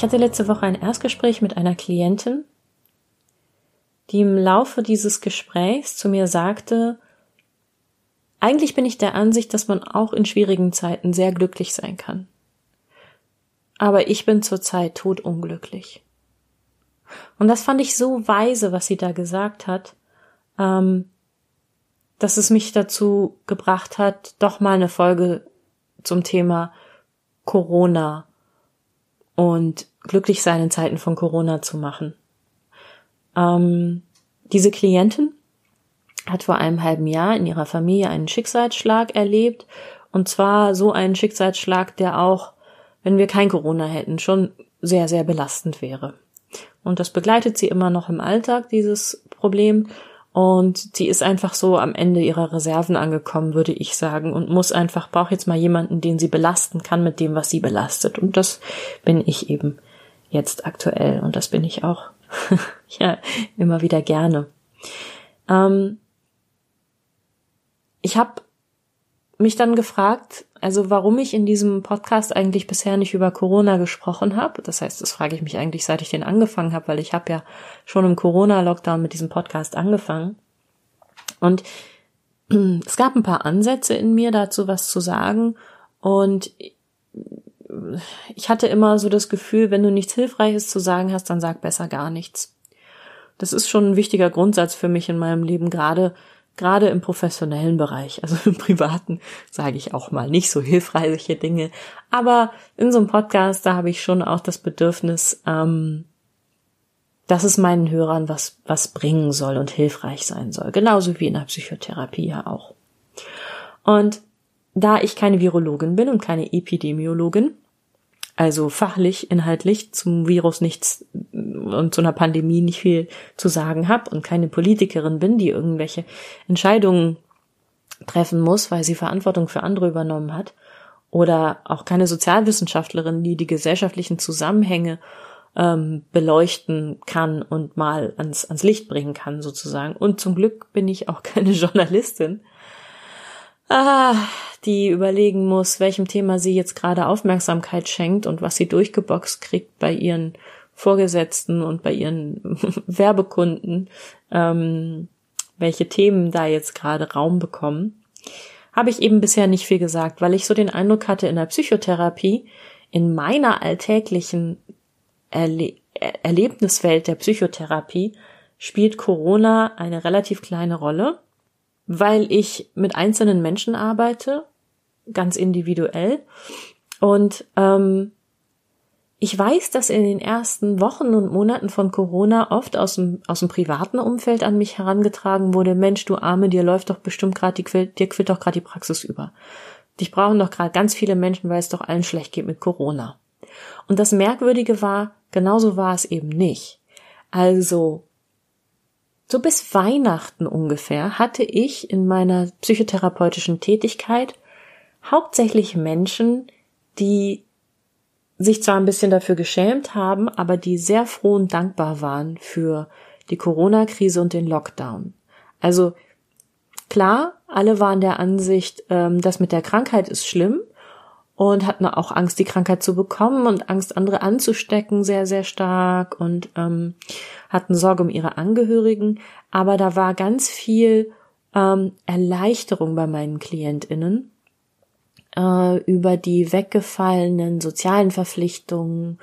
Ich hatte letzte Woche ein Erstgespräch mit einer Klientin, die im Laufe dieses Gesprächs zu mir sagte, eigentlich bin ich der Ansicht, dass man auch in schwierigen Zeiten sehr glücklich sein kann. Aber ich bin zurzeit todunglücklich. Und das fand ich so weise, was sie da gesagt hat, ähm, dass es mich dazu gebracht hat, doch mal eine Folge zum Thema Corona und glücklich sein in Zeiten von Corona zu machen. Ähm, diese Klientin hat vor einem halben Jahr in ihrer Familie einen Schicksalsschlag erlebt. Und zwar so einen Schicksalsschlag, der auch, wenn wir kein Corona hätten, schon sehr, sehr belastend wäre. Und das begleitet sie immer noch im Alltag, dieses Problem. Und sie ist einfach so am Ende ihrer Reserven angekommen, würde ich sagen, und muss einfach, braucht jetzt mal jemanden, den sie belasten kann mit dem, was sie belastet. Und das bin ich eben jetzt aktuell. Und das bin ich auch, ja, immer wieder gerne. Ähm, ich habe mich dann gefragt, also warum ich in diesem Podcast eigentlich bisher nicht über Corona gesprochen habe. Das heißt, das frage ich mich eigentlich, seit ich den angefangen habe, weil ich habe ja schon im Corona-Lockdown mit diesem Podcast angefangen. Und es gab ein paar Ansätze in mir dazu, was zu sagen. Und ich hatte immer so das Gefühl, wenn du nichts Hilfreiches zu sagen hast, dann sag besser gar nichts. Das ist schon ein wichtiger Grundsatz für mich in meinem Leben, gerade gerade im professionellen Bereich, also im privaten, sage ich auch mal nicht so hilfreiche Dinge. Aber in so einem Podcast, da habe ich schon auch das Bedürfnis, ähm, dass es meinen Hörern was, was bringen soll und hilfreich sein soll. Genauso wie in der Psychotherapie ja auch. Und da ich keine Virologin bin und keine Epidemiologin, also fachlich, inhaltlich zum Virus nichts und zu einer Pandemie nicht viel zu sagen habe und keine Politikerin bin, die irgendwelche Entscheidungen treffen muss, weil sie Verantwortung für andere übernommen hat, oder auch keine Sozialwissenschaftlerin, die die gesellschaftlichen Zusammenhänge ähm, beleuchten kann und mal ans, ans Licht bringen kann, sozusagen. Und zum Glück bin ich auch keine Journalistin, ah, die überlegen muss, welchem Thema sie jetzt gerade Aufmerksamkeit schenkt und was sie durchgeboxt kriegt bei ihren Vorgesetzten und bei ihren Werbekunden, ähm, welche Themen da jetzt gerade Raum bekommen, habe ich eben bisher nicht viel gesagt, weil ich so den Eindruck hatte in der Psychotherapie, in meiner alltäglichen Erle Erlebniswelt der Psychotherapie spielt Corona eine relativ kleine Rolle, weil ich mit einzelnen Menschen arbeite, ganz individuell. Und ähm, ich weiß, dass in den ersten Wochen und Monaten von Corona oft aus dem, aus dem privaten Umfeld an mich herangetragen wurde, Mensch, du Arme, dir läuft doch bestimmt gerade die dir quillt doch gerade die Praxis über. Dich brauchen doch gerade ganz viele Menschen, weil es doch allen schlecht geht mit Corona. Und das Merkwürdige war, genauso war es eben nicht. Also, so bis Weihnachten ungefähr hatte ich in meiner psychotherapeutischen Tätigkeit hauptsächlich Menschen, die sich zwar ein bisschen dafür geschämt haben, aber die sehr froh und dankbar waren für die Corona-Krise und den Lockdown. Also klar, alle waren der Ansicht, ähm, das mit der Krankheit ist schlimm und hatten auch Angst, die Krankheit zu bekommen und Angst, andere anzustecken, sehr, sehr stark und ähm, hatten Sorge um ihre Angehörigen. Aber da war ganz viel ähm, Erleichterung bei meinen KlientInnen äh, über die weggefallenen sozialen Verpflichtungen,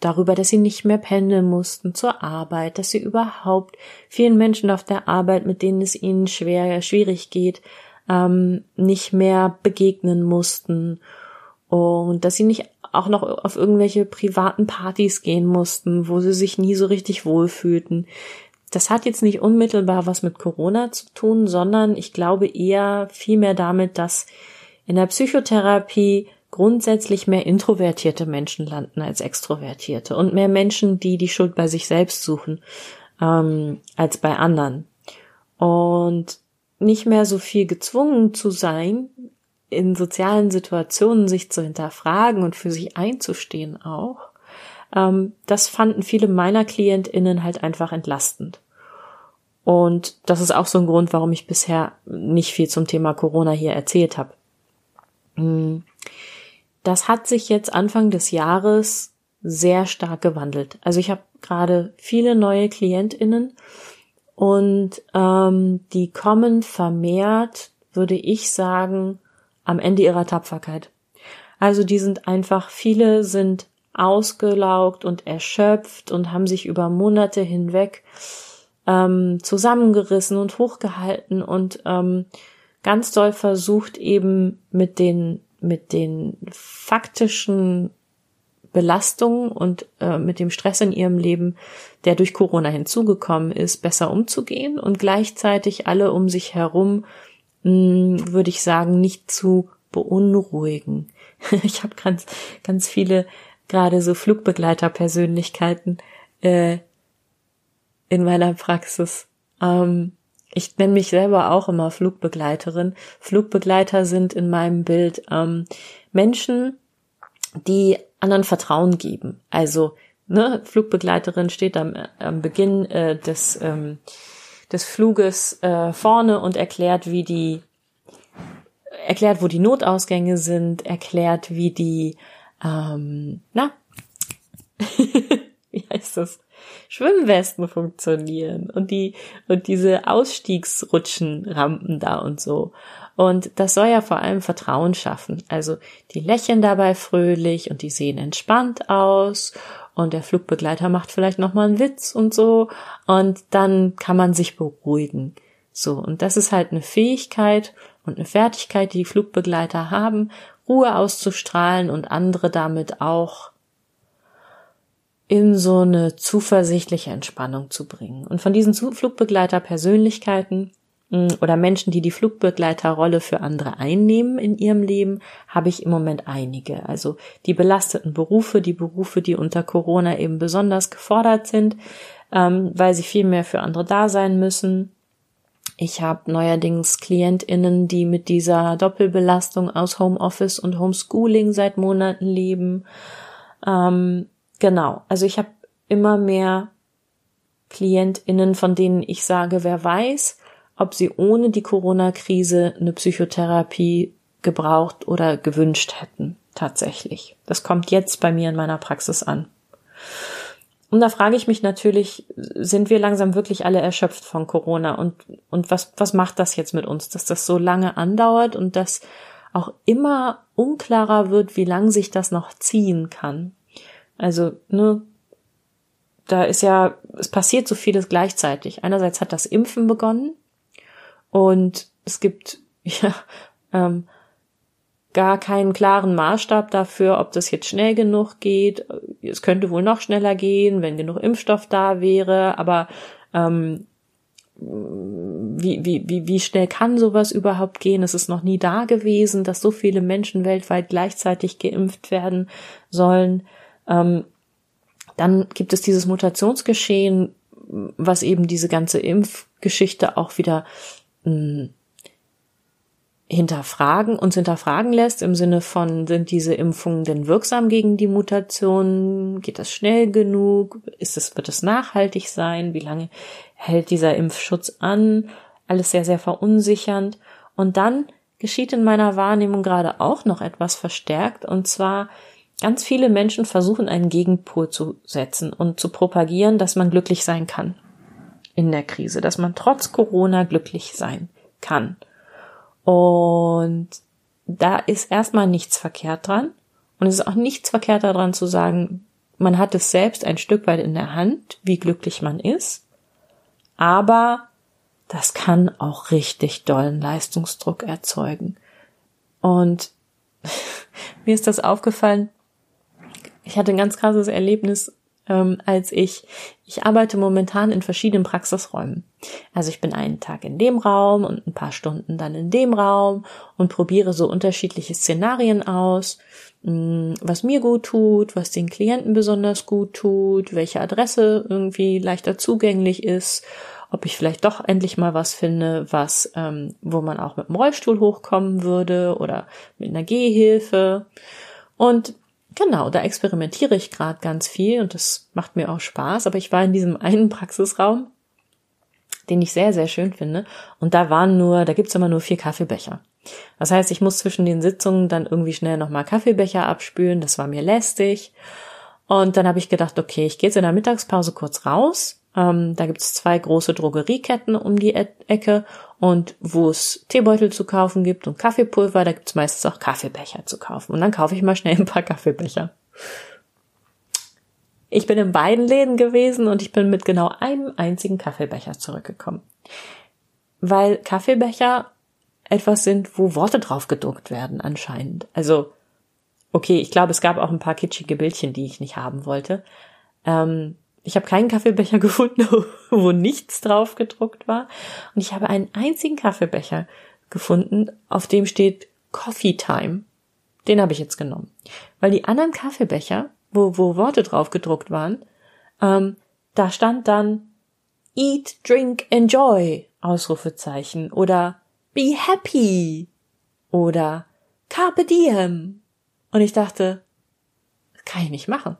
darüber, dass sie nicht mehr pendeln mussten zur Arbeit, dass sie überhaupt vielen Menschen auf der Arbeit, mit denen es ihnen schwer, schwierig geht, ähm, nicht mehr begegnen mussten und dass sie nicht auch noch auf irgendwelche privaten Partys gehen mussten, wo sie sich nie so richtig wohlfühlten. Das hat jetzt nicht unmittelbar was mit Corona zu tun, sondern ich glaube eher vielmehr damit, dass in der Psychotherapie grundsätzlich mehr introvertierte Menschen landen als extrovertierte und mehr Menschen, die die Schuld bei sich selbst suchen ähm, als bei anderen. Und nicht mehr so viel gezwungen zu sein, in sozialen Situationen sich zu hinterfragen und für sich einzustehen auch. Ähm, das fanden viele meiner KlientInnen halt einfach entlastend. Und das ist auch so ein Grund, warum ich bisher nicht viel zum Thema Corona hier erzählt habe. Hm. Das hat sich jetzt Anfang des Jahres sehr stark gewandelt. Also ich habe gerade viele neue KlientInnen und ähm, die kommen vermehrt, würde ich sagen, am Ende ihrer Tapferkeit. Also die sind einfach, viele sind ausgelaugt und erschöpft und haben sich über Monate hinweg ähm, zusammengerissen und hochgehalten und ähm, ganz doll versucht eben mit den mit den faktischen Belastungen und äh, mit dem Stress in ihrem Leben, der durch Corona hinzugekommen ist, besser umzugehen und gleichzeitig alle um sich herum, mh, hm, würde ich sagen, nicht zu beunruhigen. ich habe ganz, ganz viele gerade so Flugbegleiterpersönlichkeiten äh, in meiner Praxis. Ähm, ich nenne mich selber auch immer Flugbegleiterin. Flugbegleiter sind in meinem Bild ähm, Menschen, die anderen Vertrauen geben. Also ne, Flugbegleiterin steht am, am Beginn äh, des, ähm, des Fluges äh, vorne und erklärt, wie die erklärt, wo die Notausgänge sind, erklärt, wie die ähm, na wie heißt das Schwimmwesten funktionieren und die und diese Ausstiegsrutschenrampen da und so. Und das soll ja vor allem Vertrauen schaffen. Also die lächeln dabei fröhlich und die sehen entspannt aus und der Flugbegleiter macht vielleicht noch mal einen Witz und so und dann kann man sich beruhigen. So und das ist halt eine Fähigkeit und eine Fertigkeit, die die Flugbegleiter haben, Ruhe auszustrahlen und andere damit auch in so eine zuversichtliche Entspannung zu bringen. Und von diesen Flugbegleiter-Persönlichkeiten oder Menschen, die die Flugbegleiterrolle für andere einnehmen in ihrem Leben, habe ich im Moment einige. Also die belasteten Berufe, die Berufe, die unter Corona eben besonders gefordert sind, ähm, weil sie viel mehr für andere da sein müssen. Ich habe neuerdings Klientinnen, die mit dieser Doppelbelastung aus Homeoffice und Homeschooling seit Monaten leben. Ähm, Genau, also ich habe immer mehr Klientinnen, von denen ich sage, wer weiß, ob sie ohne die Corona-Krise eine Psychotherapie gebraucht oder gewünscht hätten, tatsächlich. Das kommt jetzt bei mir in meiner Praxis an. Und da frage ich mich natürlich, sind wir langsam wirklich alle erschöpft von Corona und, und was, was macht das jetzt mit uns, dass das so lange andauert und dass auch immer unklarer wird, wie lang sich das noch ziehen kann. Also, ne, da ist ja, es passiert so vieles gleichzeitig. Einerseits hat das Impfen begonnen und es gibt ja ähm, gar keinen klaren Maßstab dafür, ob das jetzt schnell genug geht. Es könnte wohl noch schneller gehen, wenn genug Impfstoff da wäre, aber ähm, wie, wie, wie, wie schnell kann sowas überhaupt gehen? Es ist noch nie da gewesen, dass so viele Menschen weltweit gleichzeitig geimpft werden sollen. Ähm, dann gibt es dieses Mutationsgeschehen, was eben diese ganze Impfgeschichte auch wieder mh, hm, hinterfragen, uns hinterfragen lässt, im Sinne von, sind diese Impfungen denn wirksam gegen die Mutationen? Geht das schnell genug? Ist es, wird es nachhaltig sein? Wie lange hält dieser Impfschutz an? Alles sehr, sehr verunsichernd. Und dann geschieht in meiner Wahrnehmung gerade auch noch etwas verstärkt, und zwar Ganz viele Menschen versuchen einen Gegenpol zu setzen und zu propagieren, dass man glücklich sein kann in der Krise, dass man trotz Corona glücklich sein kann. Und da ist erstmal nichts verkehrt dran. Und es ist auch nichts verkehrt daran zu sagen, man hat es selbst ein Stück weit in der Hand, wie glücklich man ist. Aber das kann auch richtig dollen Leistungsdruck erzeugen. Und mir ist das aufgefallen, ich hatte ein ganz krasses Erlebnis ähm, als ich. Ich arbeite momentan in verschiedenen Praxisräumen. Also ich bin einen Tag in dem Raum und ein paar Stunden dann in dem Raum und probiere so unterschiedliche Szenarien aus, hm, was mir gut tut, was den Klienten besonders gut tut, welche Adresse irgendwie leichter zugänglich ist, ob ich vielleicht doch endlich mal was finde, was, ähm, wo man auch mit dem Rollstuhl hochkommen würde oder mit einer Gehhilfe. Und Genau, da experimentiere ich gerade ganz viel und das macht mir auch Spaß. Aber ich war in diesem einen Praxisraum, den ich sehr, sehr schön finde. Und da waren nur, da gibt's immer nur vier Kaffeebecher. Das heißt, ich muss zwischen den Sitzungen dann irgendwie schnell nochmal Kaffeebecher abspülen. Das war mir lästig. Und dann habe ich gedacht, okay, ich gehe jetzt in der Mittagspause kurz raus ähm, da gibt es zwei große Drogerieketten um die e Ecke und wo es Teebeutel zu kaufen gibt und Kaffeepulver, da gibt es meistens auch Kaffeebecher zu kaufen. Und dann kaufe ich mal schnell ein paar Kaffeebecher. Ich bin in beiden Läden gewesen und ich bin mit genau einem einzigen Kaffeebecher zurückgekommen. Weil Kaffeebecher etwas sind, wo Worte drauf gedruckt werden anscheinend. Also, okay, ich glaube, es gab auch ein paar kitschige Bildchen, die ich nicht haben wollte. Ähm, ich habe keinen Kaffeebecher gefunden, wo nichts drauf gedruckt war. Und ich habe einen einzigen Kaffeebecher gefunden, auf dem steht Coffee Time. Den habe ich jetzt genommen. Weil die anderen Kaffeebecher, wo, wo Worte drauf gedruckt waren, ähm, da stand dann Eat, Drink, Enjoy, Ausrufezeichen, oder Be Happy, oder Carpe Diem. Und ich dachte, das kann ich nicht machen.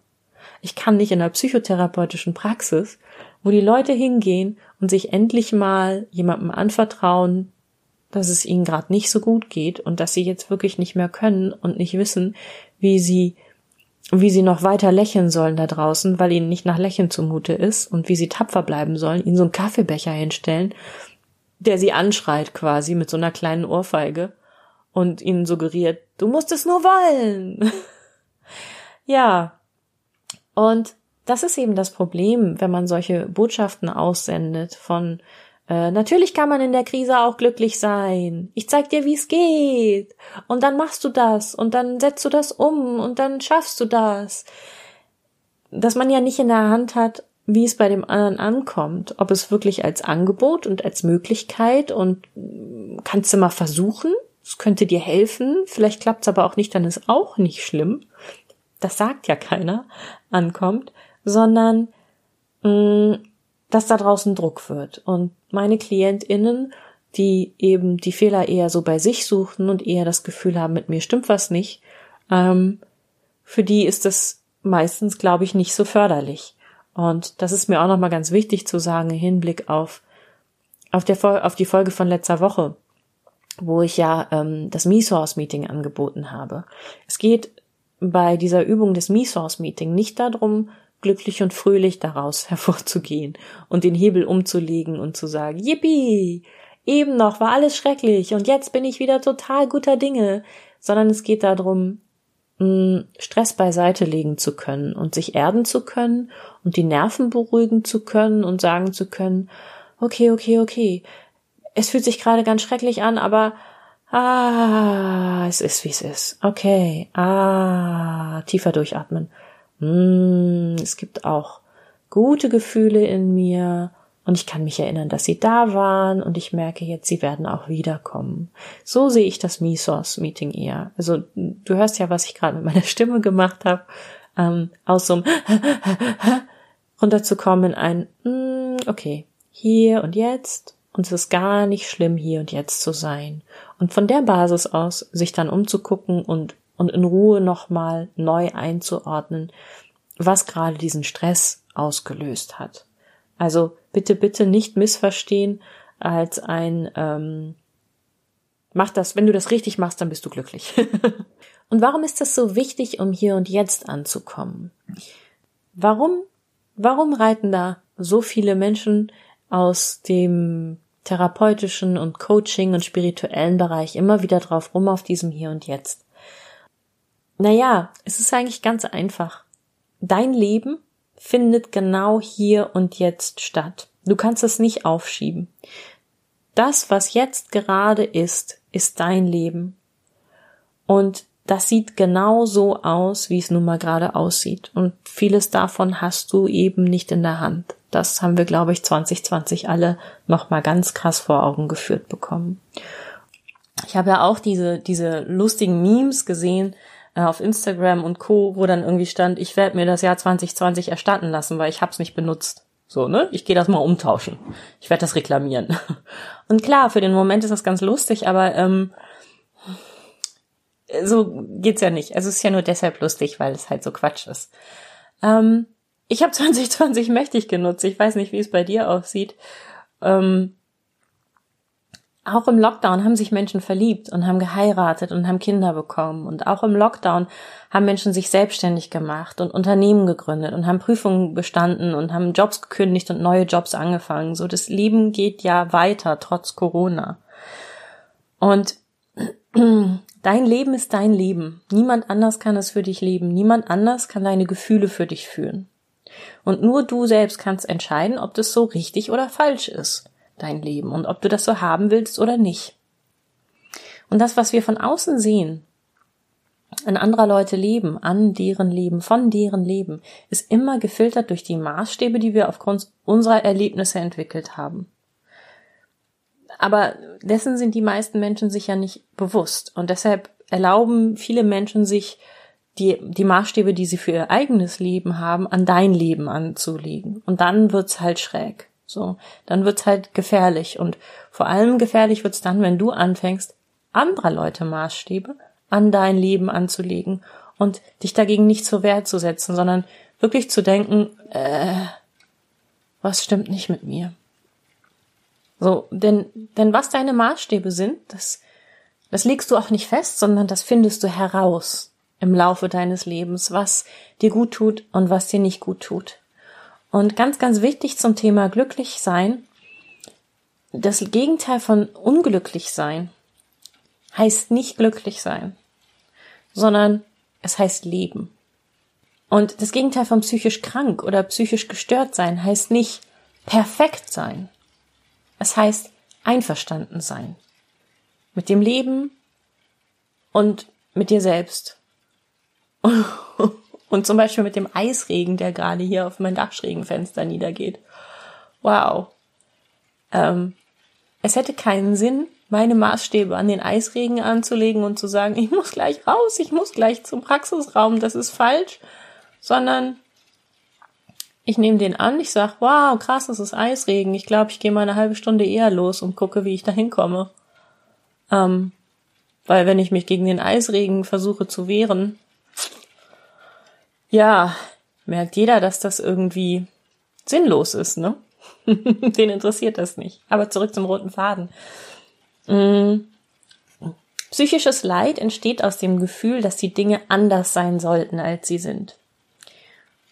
Ich kann nicht in einer psychotherapeutischen Praxis, wo die Leute hingehen und sich endlich mal jemandem anvertrauen, dass es ihnen gerade nicht so gut geht und dass sie jetzt wirklich nicht mehr können und nicht wissen, wie sie wie sie noch weiter lächeln sollen da draußen, weil ihnen nicht nach Lächeln zumute ist und wie sie tapfer bleiben sollen, ihnen so einen Kaffeebecher hinstellen, der sie anschreit quasi mit so einer kleinen Ohrfeige und ihnen suggeriert, du musst es nur wollen. ja, und das ist eben das Problem, wenn man solche Botschaften aussendet von äh, natürlich kann man in der Krise auch glücklich sein. Ich zeig dir, wie es geht. Und dann machst du das und dann setzt du das um und dann schaffst du das. Dass man ja nicht in der Hand hat, wie es bei dem anderen ankommt, ob es wirklich als Angebot und als Möglichkeit und mm, kannst du mal versuchen, es könnte dir helfen, vielleicht klappt es aber auch nicht, dann ist auch nicht schlimm das sagt ja keiner, ankommt, sondern mh, mm, dass da draußen Druck wird. Und meine KlientInnen, die eben die Fehler eher so bei sich suchen und eher das Gefühl haben, mit mir stimmt was nicht, ähm, für die ist das meistens, glaube ich, nicht so förderlich. Und das ist mir auch nochmal ganz wichtig zu sagen im Hinblick auf, auf, der, auf die Folge von letzter Woche, wo ich ja ähm, das Me-Source-Meeting angeboten habe. Es geht bei dieser Übung des Me-Source-Meeting nicht darum, glücklich und fröhlich daraus hervorzugehen und den Hebel umzulegen und zu sagen, yippie, eben noch war alles schrecklich und jetzt bin ich wieder total guter Dinge, sondern es geht darum, Stress beiseite legen zu können und sich erden zu können und die Nerven beruhigen zu können und sagen zu können, okay, okay, okay, es fühlt sich gerade ganz schrecklich an, aber Ah, es ist wie es ist. Okay. Ah, tiefer durchatmen. Mm, es gibt auch gute Gefühle in mir und ich kann mich erinnern, dass sie da waren und ich merke jetzt, sie werden auch wiederkommen. So sehe ich das Me-Source-Meeting eher. Also du hörst ja, was ich gerade mit meiner Stimme gemacht habe, ähm, aus so einem runterzukommen in ein mm, okay, hier und jetzt und es ist gar nicht schlimm, hier und jetzt zu sein. Und von der Basis aus sich dann umzugucken und, und in Ruhe nochmal neu einzuordnen, was gerade diesen Stress ausgelöst hat. Also bitte, bitte nicht missverstehen als ein ähm, Mach das, wenn du das richtig machst, dann bist du glücklich. und warum ist das so wichtig, um hier und jetzt anzukommen? Warum, warum reiten da so viele Menschen aus dem therapeutischen und Coaching und spirituellen Bereich immer wieder drauf rum auf diesem Hier und Jetzt. Naja, es ist eigentlich ganz einfach. Dein Leben findet genau hier und jetzt statt. Du kannst es nicht aufschieben. Das, was jetzt gerade ist, ist dein Leben. Und das sieht genau so aus, wie es nun mal gerade aussieht. Und vieles davon hast du eben nicht in der Hand. Das haben wir, glaube ich, 2020 alle nochmal ganz krass vor Augen geführt bekommen. Ich habe ja auch diese, diese lustigen Memes gesehen äh, auf Instagram und Co., wo dann irgendwie stand, ich werde mir das Jahr 2020 erstatten lassen, weil ich habe es nicht benutzt. So, ne? Ich gehe das mal umtauschen. Ich werde das reklamieren. Und klar, für den Moment ist das ganz lustig, aber ähm, so geht's ja nicht. Also es ist ja nur deshalb lustig, weil es halt so Quatsch ist. Ähm, ich habe 2020 mächtig genutzt. Ich weiß nicht, wie es bei dir aussieht. Ähm, auch im Lockdown haben sich Menschen verliebt und haben geheiratet und haben Kinder bekommen. Und auch im Lockdown haben Menschen sich selbstständig gemacht und Unternehmen gegründet und haben Prüfungen bestanden und haben Jobs gekündigt und neue Jobs angefangen. So, das Leben geht ja weiter, trotz Corona. Und Dein Leben ist dein Leben. Niemand anders kann es für dich leben. Niemand anders kann deine Gefühle für dich fühlen. Und nur du selbst kannst entscheiden, ob das so richtig oder falsch ist, dein Leben, und ob du das so haben willst oder nicht. Und das, was wir von außen sehen, an anderer Leute leben, an deren Leben, von deren Leben, ist immer gefiltert durch die Maßstäbe, die wir aufgrund unserer Erlebnisse entwickelt haben. Aber dessen sind die meisten Menschen sich ja nicht bewusst. Und deshalb erlauben viele Menschen sich, die, die Maßstäbe, die sie für ihr eigenes Leben haben, an dein Leben anzulegen. Und dann wird's halt schräg. So, dann wird's halt gefährlich. Und vor allem gefährlich wird's dann, wenn du anfängst, anderer Leute Maßstäbe an dein Leben anzulegen und dich dagegen nicht zur Wehr zu setzen, sondern wirklich zu denken, äh, was stimmt nicht mit mir? So, denn, denn was deine Maßstäbe sind, das, das legst du auch nicht fest, sondern das findest du heraus im Laufe deines Lebens, was dir gut tut und was dir nicht gut tut. Und ganz, ganz wichtig zum Thema glücklich sein, das Gegenteil von unglücklich sein heißt nicht glücklich sein, sondern es heißt leben. Und das Gegenteil von psychisch krank oder psychisch gestört sein heißt nicht perfekt sein, es heißt einverstanden sein. Mit dem Leben und mit dir selbst. und zum Beispiel mit dem Eisregen, der gerade hier auf mein Dachschrägenfenster niedergeht. Wow. Ähm, es hätte keinen Sinn, meine Maßstäbe an den Eisregen anzulegen und zu sagen, ich muss gleich raus, ich muss gleich zum Praxisraum, das ist falsch, sondern ich nehme den an, ich sag, wow, krass, es ist Eisregen. Ich glaube, ich gehe mal eine halbe Stunde eher los und gucke, wie ich da hinkomme. Ähm, weil wenn ich mich gegen den Eisregen versuche zu wehren, ja, merkt jeder, dass das irgendwie sinnlos ist, ne? den interessiert das nicht. Aber zurück zum roten Faden. Mhm. Psychisches Leid entsteht aus dem Gefühl, dass die Dinge anders sein sollten, als sie sind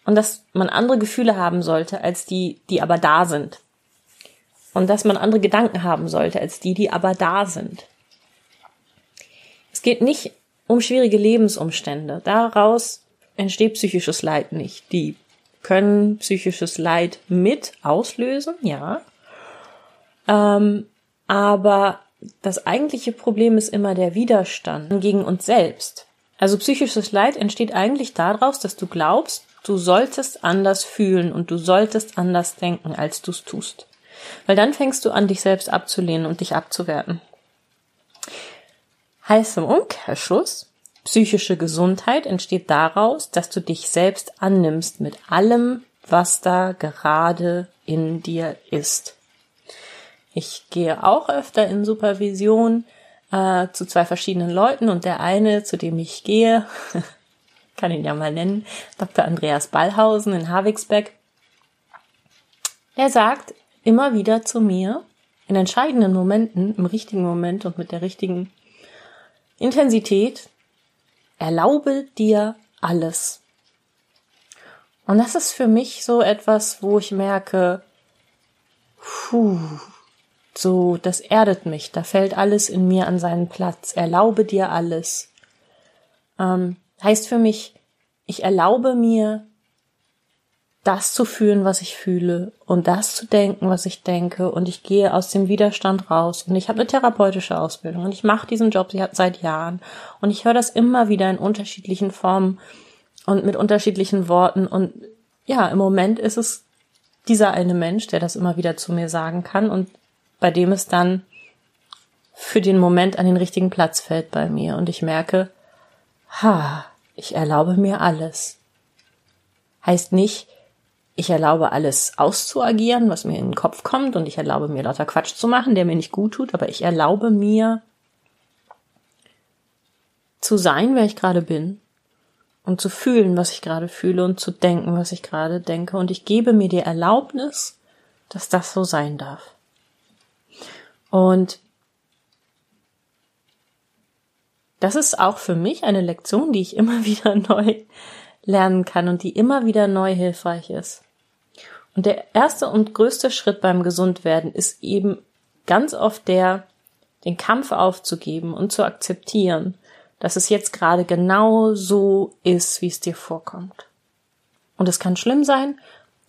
und dass man andere Gefühle haben sollte als die, die aber da sind. Und dass man andere Gedanken haben sollte als die, die aber da sind. Es geht nicht um schwierige Lebensumstände. Daraus entsteht psychisches Leid nicht. Die können psychisches Leid mit auslösen, ja. Ähm, aber das eigentliche Problem ist immer der Widerstand gegen uns selbst. Also psychisches Leid entsteht eigentlich daraus, dass du glaubst, Du solltest anders fühlen und du solltest anders denken, als du es tust. Weil dann fängst du an, dich selbst abzulehnen und dich abzuwerten. Heißt im Umkehrschluss, psychische Gesundheit entsteht daraus, dass du dich selbst annimmst mit allem, was da gerade in dir ist. Ich gehe auch öfter in Supervision äh, zu zwei verschiedenen Leuten und der eine, zu dem ich gehe, kann ihn ja mal nennen, Dr. Andreas Ballhausen in Havigsbeck. Er sagt immer wieder zu mir, in entscheidenden Momenten, im richtigen Moment und mit der richtigen Intensität, erlaube dir alles. Und das ist für mich so etwas, wo ich merke, puh, so, das erdet mich, da fällt alles in mir an seinen Platz. Erlaube dir alles. Ähm, Heißt für mich, ich erlaube mir, das zu fühlen, was ich fühle und das zu denken, was ich denke. Und ich gehe aus dem Widerstand raus. Und ich habe eine therapeutische Ausbildung und ich mache diesen Job seit Jahren. Und ich höre das immer wieder in unterschiedlichen Formen und mit unterschiedlichen Worten. Und ja, im Moment ist es dieser eine Mensch, der das immer wieder zu mir sagen kann. Und bei dem es dann für den Moment an den richtigen Platz fällt bei mir. Und ich merke, ha, ich erlaube mir alles. Heißt nicht, ich erlaube alles auszuagieren, was mir in den Kopf kommt und ich erlaube mir lauter Quatsch zu machen, der mir nicht gut tut, aber ich erlaube mir zu sein, wer ich gerade bin und zu fühlen, was ich gerade fühle und zu denken, was ich gerade denke und ich gebe mir die Erlaubnis, dass das so sein darf. Und das ist auch für mich eine Lektion, die ich immer wieder neu lernen kann und die immer wieder neu hilfreich ist. Und der erste und größte Schritt beim Gesundwerden ist eben ganz oft der, den Kampf aufzugeben und zu akzeptieren, dass es jetzt gerade genau so ist, wie es dir vorkommt. Und es kann schlimm sein,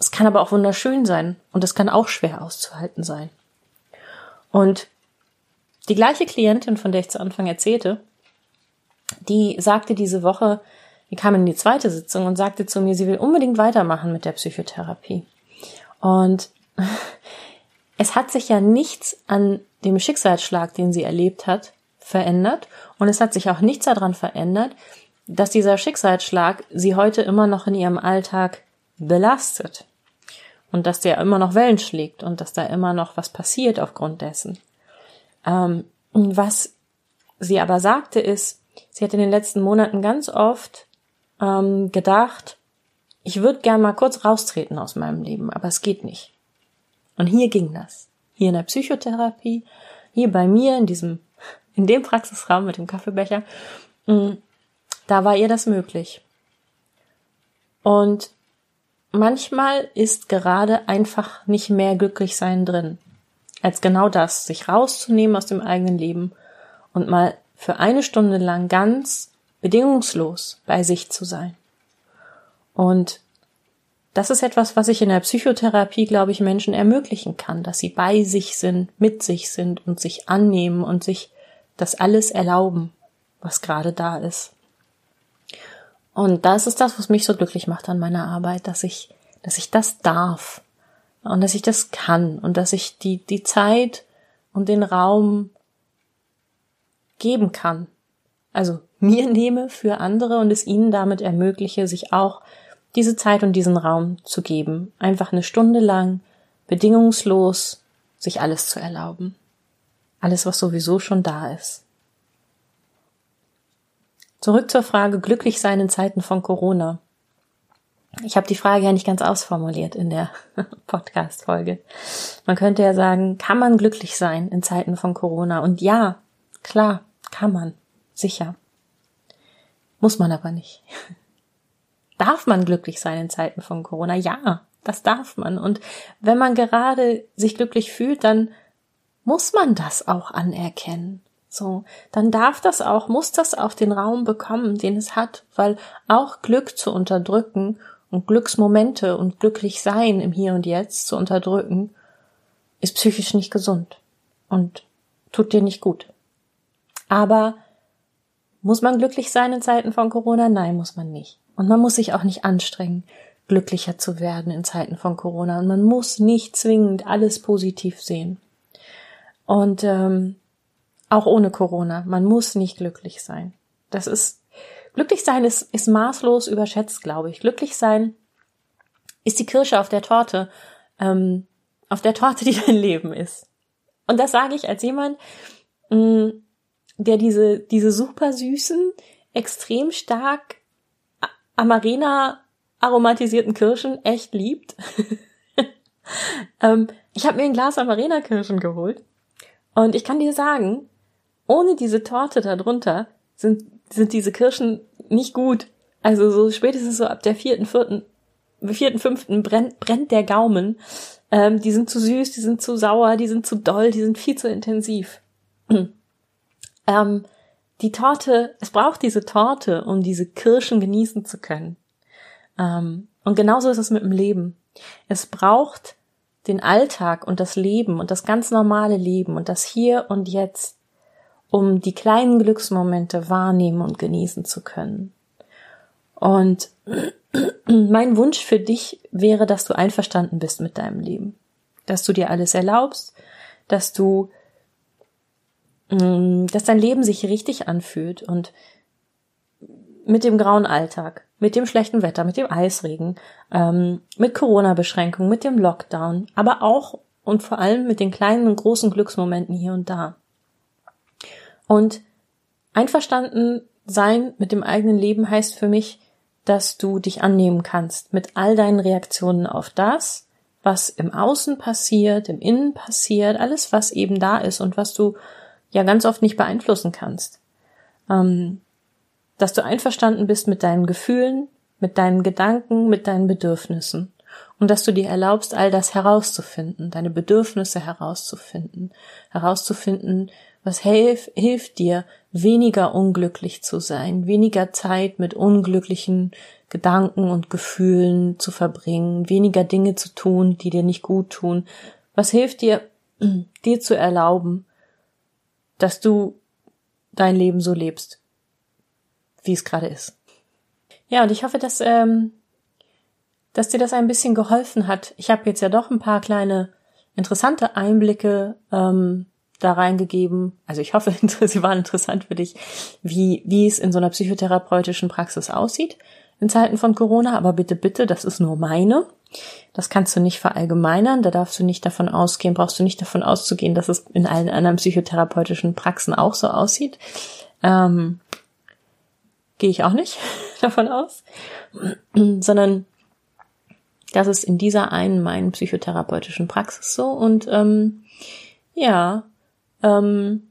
es kann aber auch wunderschön sein und es kann auch schwer auszuhalten sein. Und die gleiche Klientin, von der ich zu Anfang erzählte, die sagte diese Woche, die kam in die zweite Sitzung und sagte zu mir, sie will unbedingt weitermachen mit der Psychotherapie. Und es hat sich ja nichts an dem Schicksalsschlag, den sie erlebt hat, verändert. Und es hat sich auch nichts daran verändert, dass dieser Schicksalsschlag sie heute immer noch in ihrem Alltag belastet. Und dass der immer noch Wellen schlägt und dass da immer noch was passiert aufgrund dessen. Ähm, was sie aber sagte ist, sie hat in den letzten Monaten ganz oft ähm, gedacht, ich würde gern mal kurz raustreten aus meinem Leben, aber es geht nicht. Und hier ging das. Hier in der Psychotherapie, hier bei mir in diesem, in dem Praxisraum mit dem Kaffeebecher, mm, da war ihr das möglich. Und manchmal ist gerade einfach nicht mehr glücklich sein drin, als genau das, sich rauszunehmen aus dem eigenen Leben und mal für eine Stunde lang ganz bedingungslos bei sich zu sein. Und das ist etwas, was ich in der Psychotherapie, glaube ich, Menschen ermöglichen kann, dass sie bei sich sind, mit sich sind und sich annehmen und sich das alles erlauben, was gerade da ist. Und das ist das, was mich so glücklich macht an meiner Arbeit, dass ich, dass ich das darf und dass ich das kann und dass ich die, die Zeit und den Raum geben kann. Also mir nehme für andere und es ihnen damit ermögliche, sich auch diese Zeit und diesen Raum zu geben, einfach eine Stunde lang, bedingungslos, sich alles zu erlauben. Alles, was sowieso schon da ist. Zurück zur Frage glücklich sein in Zeiten von Corona. Ich habe die Frage ja nicht ganz ausformuliert in der Podcast-Folge. Man könnte ja sagen, kann man glücklich sein in Zeiten von Corona? Und ja, klar, kann man. Sicher. Muss man aber nicht. Darf man glücklich sein in Zeiten von Corona? Ja, das darf man. Und wenn man gerade sich glücklich fühlt, dann muss man das auch anerkennen. So, dann darf das auch, muss das auch den Raum bekommen, den es hat, weil auch Glück zu unterdrücken und Glücksmomente und glücklich sein im Hier und Jetzt zu unterdrücken, ist psychisch nicht gesund und tut dir nicht gut. Aber muss man glücklich sein in Zeiten von Corona? Nein, muss man nicht. Und man muss sich auch nicht anstrengen, glücklicher zu werden in Zeiten von Corona. Und man muss nicht zwingend alles positiv sehen. Und ähm, auch ohne Corona, man muss nicht glücklich sein. Das ist glücklich sein ist, ist maßlos überschätzt, glaube ich. Glücklich sein ist die Kirsche auf der Torte, ähm, auf der Torte, die dein Leben ist. Und das sage ich als jemand, mh, mm, der diese diese super süßen, extrem stark Amarena aromatisierten Kirschen echt liebt. ähm, ich habe mir ein Glas Amarena Kirschen geholt und ich kann dir sagen, ohne diese Torte darunter sind sind diese Kirschen nicht gut. Also so spätestens so ab der vierten, vierten, vierten, fünften brennt, brennt der Gaumen. Ähm, die sind zu süß, die sind zu sauer, die sind zu doll, die sind viel zu intensiv. ähm, die Torte, es braucht diese Torte, um diese Kirschen genießen zu können. Ähm, Und genauso ist es mit dem Leben. Es braucht den Alltag und das Leben und das ganz normale Leben und das Hier und Jetzt, um die kleinen Glücksmomente wahrnehmen und genießen zu können. Und mein Wunsch für dich wäre, dass du einverstanden bist mit deinem Leben, dass du dir alles erlaubst, dass du, dass dein Leben sich richtig anfühlt und mit dem grauen Alltag, mit dem schlechten Wetter, mit dem Eisregen, ähm, mit Corona-Beschränkungen, mit dem Lockdown, aber auch und vor allem mit den kleinen und großen Glücksmomenten hier und da. Und einverstanden sein mit dem eigenen Leben heißt für mich, dass du dich annehmen kannst mit all deinen Reaktionen auf das, was im Außen passiert, im Innen passiert, alles, was eben da ist und was du ja ganz oft nicht beeinflussen kannst. Ähm, dass du einverstanden bist mit deinen Gefühlen, mit deinen Gedanken, mit deinen Bedürfnissen und dass du dir erlaubst, all das herauszufinden, deine Bedürfnisse herauszufinden, herauszufinden, was hilf, hilft dir, weniger unglücklich zu sein, weniger Zeit mit unglücklichen Gedanken und Gefühlen zu verbringen, weniger Dinge zu tun, die dir nicht gut tun. Was hilft dir, dir zu erlauben, dass du dein Leben so lebst, wie es gerade ist. Ja, und ich hoffe, dass, ähm, dass dir das ein bisschen geholfen hat. Ich habe jetzt ja doch ein paar kleine interessante Einblicke ähm, da reingegeben. Also ich hoffe, sie waren interessant für dich, wie, wie es in so einer psychotherapeutischen Praxis aussieht in Zeiten von Corona. Aber bitte, bitte, das ist nur meine. Das kannst du nicht verallgemeinern. Da darfst du nicht davon ausgehen, brauchst du nicht davon auszugehen, dass es in allen anderen psychotherapeutischen Praxen auch so aussieht. Ähm, gehe ich auch nicht davon aus, sondern das ist in dieser einen meinen psychotherapeutischen Praxis so und ähm, ja, ähm,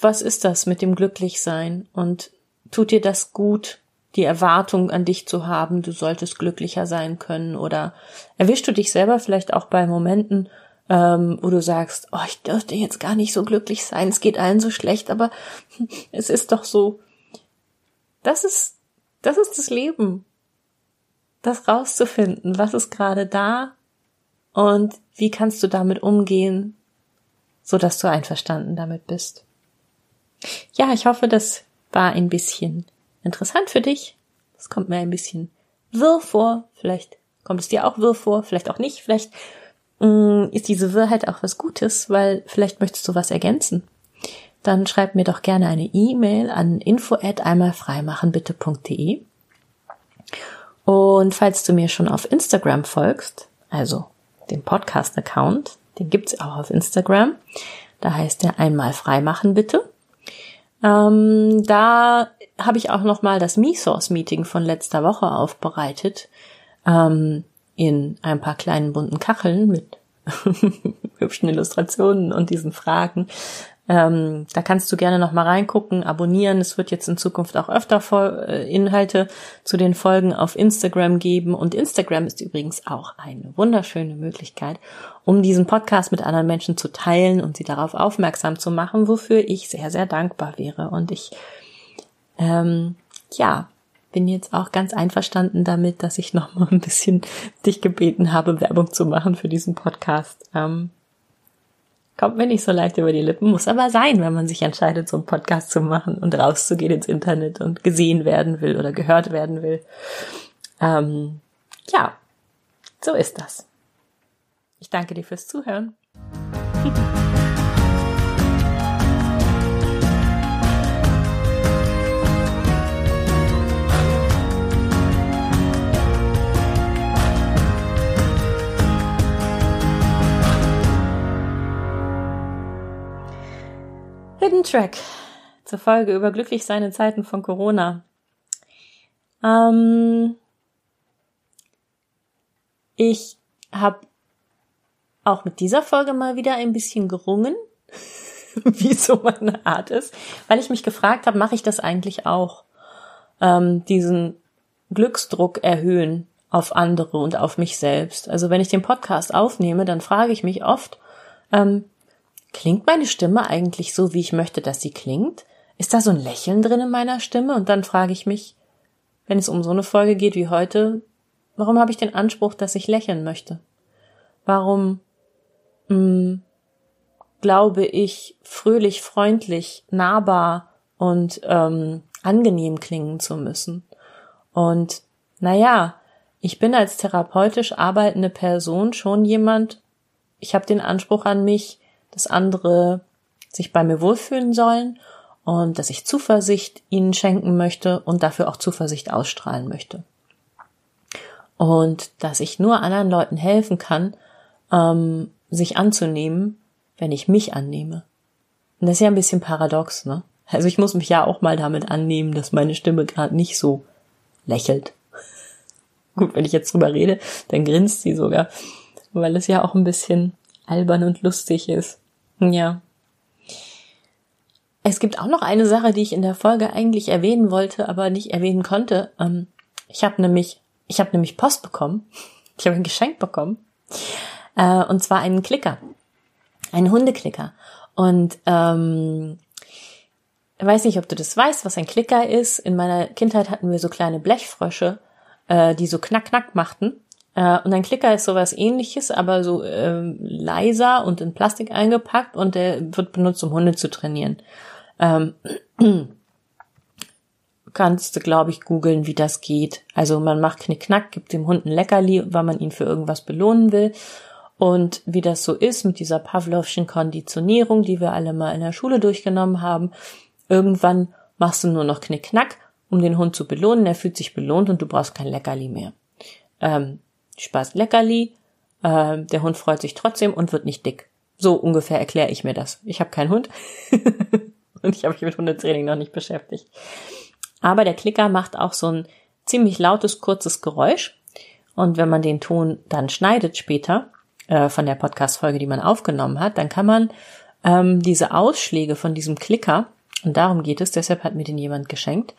was ist das mit dem Glücklichsein und tut dir das gut, die Erwartung an dich zu haben, du solltest glücklicher sein können oder erwischst du dich selber vielleicht auch bei Momenten, ähm, wo du sagst, oh, ich dürfte jetzt gar nicht so glücklich sein, es geht allen so schlecht, aber es ist doch so, das ist, das ist das Leben. Das rauszufinden, was ist gerade da und wie kannst du damit umgehen, so dass du einverstanden damit bist. Ja, ich hoffe, das war ein bisschen interessant für dich. Es kommt mir ein bisschen wirr vor. Vielleicht kommt es dir auch wirr vor, vielleicht auch nicht. Vielleicht mh, mm, ist diese Wirrheit auch was Gutes, weil vielleicht möchtest du was ergänzen dann schreib mir doch gerne eine E-Mail an info at einmalfreimachenbitte.de. Und falls du mir schon auf Instagram folgst, also den Podcast-Account, den gibt's auch auf Instagram, da heißt der einmal freimachen bitte. Ähm, da habe ich auch noch mal das Me-Source-Meeting von letzter Woche aufbereitet ähm, in ein paar kleinen bunten Kacheln mit hübschen Illustrationen und diesen Fragen. Ähm, da kannst du gerne noch mal reingucken, abonnieren. Es wird jetzt in Zukunft auch öfter äh, Inhalte zu den Folgen auf Instagram geben. Und Instagram ist übrigens auch eine wunderschöne Möglichkeit, um diesen Podcast mit anderen Menschen zu teilen und sie darauf aufmerksam zu machen, wofür ich sehr, sehr dankbar wäre. Und ich, ähm, ja, bin jetzt auch ganz einverstanden damit, dass ich noch mal ein bisschen dich gebeten habe, Werbung zu machen für diesen Podcast. Ähm, Kommt mir nicht so leicht über die Lippen, muss aber sein, wenn man sich entscheidet, so einen Podcast zu machen und rauszugehen ins Internet und gesehen werden will oder gehört werden will. Ähm, ja, so ist das. Ich danke dir fürs Zuhören. Hidden Track zur Folge über glücklich seine Zeiten von Corona. Ähm, ich habe auch mit dieser Folge mal wieder ein bisschen gerungen, wie so meine Art ist, weil ich mich gefragt habe, mache ich das eigentlich auch? Ähm, diesen Glücksdruck erhöhen auf andere und auf mich selbst. Also wenn ich den Podcast aufnehme, dann frage ich mich oft, ähm, Klingt meine Stimme eigentlich so, wie ich möchte, dass sie klingt? Ist da so ein Lächeln drin in meiner Stimme? Und dann frage ich mich, wenn es um so eine Folge geht wie heute, warum habe ich den Anspruch, dass ich lächeln möchte? Warum mh, hm, glaube ich, fröhlich, freundlich, nahbar und ähm, angenehm klingen zu müssen? Und naja, ich bin als therapeutisch arbeitende Person schon jemand, ich habe den Anspruch an mich, dass andere sich bei mir wohlfühlen sollen und dass ich Zuversicht ihnen schenken möchte und dafür auch Zuversicht ausstrahlen möchte. Und dass ich nur anderen Leuten helfen kann, ähm, sich anzunehmen, wenn ich mich annehme. Und das ist ja ein bisschen paradox, ne? Also ich muss mich ja auch mal damit annehmen, dass meine Stimme gerade nicht so lächelt. Gut, wenn ich jetzt drüber rede, dann grinst sie sogar, weil es ja auch ein bisschen albern und lustig ist. Ja. Es gibt auch noch eine Sache, die ich in der Folge eigentlich erwähnen wollte, aber nicht erwähnen konnte. Ähm, ich habe nämlich, ich habe nämlich Post bekommen. Ich habe ein Geschenk bekommen. Äh, und zwar einen Klicker. Einen Hundeklicker. Und ähm, weiß nicht, ob du das weißt, was ein Klicker ist. In meiner Kindheit hatten wir so kleine Blechfrösche, äh, die so knack knack machten. Äh, und ein Klicker ist sowas ähnliches, aber so äh, leiser und in Plastik eingepackt und der wird benutzt, um Hunde zu trainieren. Ähm, kannst du, glaube ich, googeln, wie das geht. Also man macht Knickknack, gibt dem Hund ein Leckerli, weil man ihn für irgendwas belohnen will. Und wie das so ist mit dieser Pavlovschen Konditionierung, die wir alle mal in der Schule durchgenommen haben, irgendwann machst du nur noch Knickknack, um den Hund zu belohnen. Er fühlt sich belohnt und du brauchst kein Leckerli mehr. Ähm, Spaß Leckerli, äh, der Hund freut sich trotzdem und wird nicht dick. So ungefähr erkläre ich mir das. Ich habe keinen Hund und ich habe mich mit Hundetraining noch nicht beschäftigt. Aber der Klicker macht auch so ein ziemlich lautes, kurzes Geräusch. Und wenn man den Ton dann schneidet später äh, von der Podcast-Folge, die man aufgenommen hat, dann kann man ähm, diese Ausschläge von diesem Klicker, und darum geht es, deshalb hat mir den jemand geschenkt,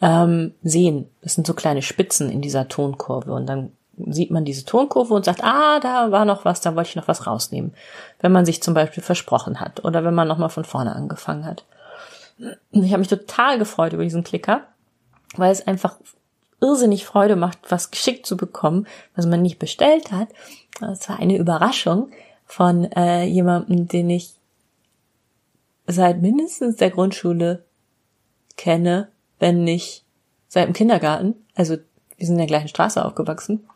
ähm, sehen. Das sind so kleine Spitzen in dieser Tonkurve. Und dann sieht man diese Tonkurve und sagt, ah, da war noch was, da wollte ich noch was rausnehmen. Wenn man sich zum Beispiel versprochen hat oder wenn man nochmal von vorne angefangen hat. Ich habe mich total gefreut über diesen Klicker, weil es einfach irrsinnig Freude macht, was geschickt zu bekommen, was man nicht bestellt hat. Es war eine Überraschung von äh, jemandem, den ich seit mindestens der Grundschule kenne, wenn nicht seit dem Kindergarten. Also wir sind in der gleichen Straße aufgewachsen.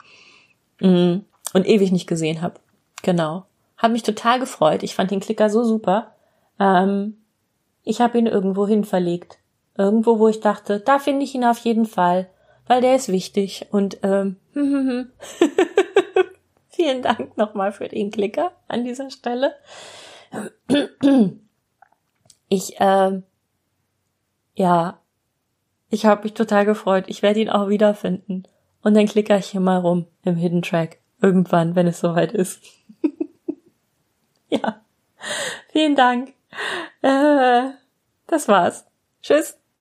Mhm. Und ewig nicht gesehen habe. Genau. Hat mich total gefreut. Ich fand den Klicker so super. Ähm, ich habe ihn irgendwo hin verlegt. Irgendwo, wo ich dachte, da finde ich ihn auf jeden Fall, weil der ist wichtig. Und ähm, vielen Dank nochmal für den Klicker an dieser Stelle. Ich, ähm, ja, ich habe mich total gefreut. Ich werde ihn auch wiederfinden. Und dann klicker ich hier mal rum im Hidden Track. Irgendwann, wenn es soweit ist. ja. Vielen Dank. Äh, das war's. Tschüss.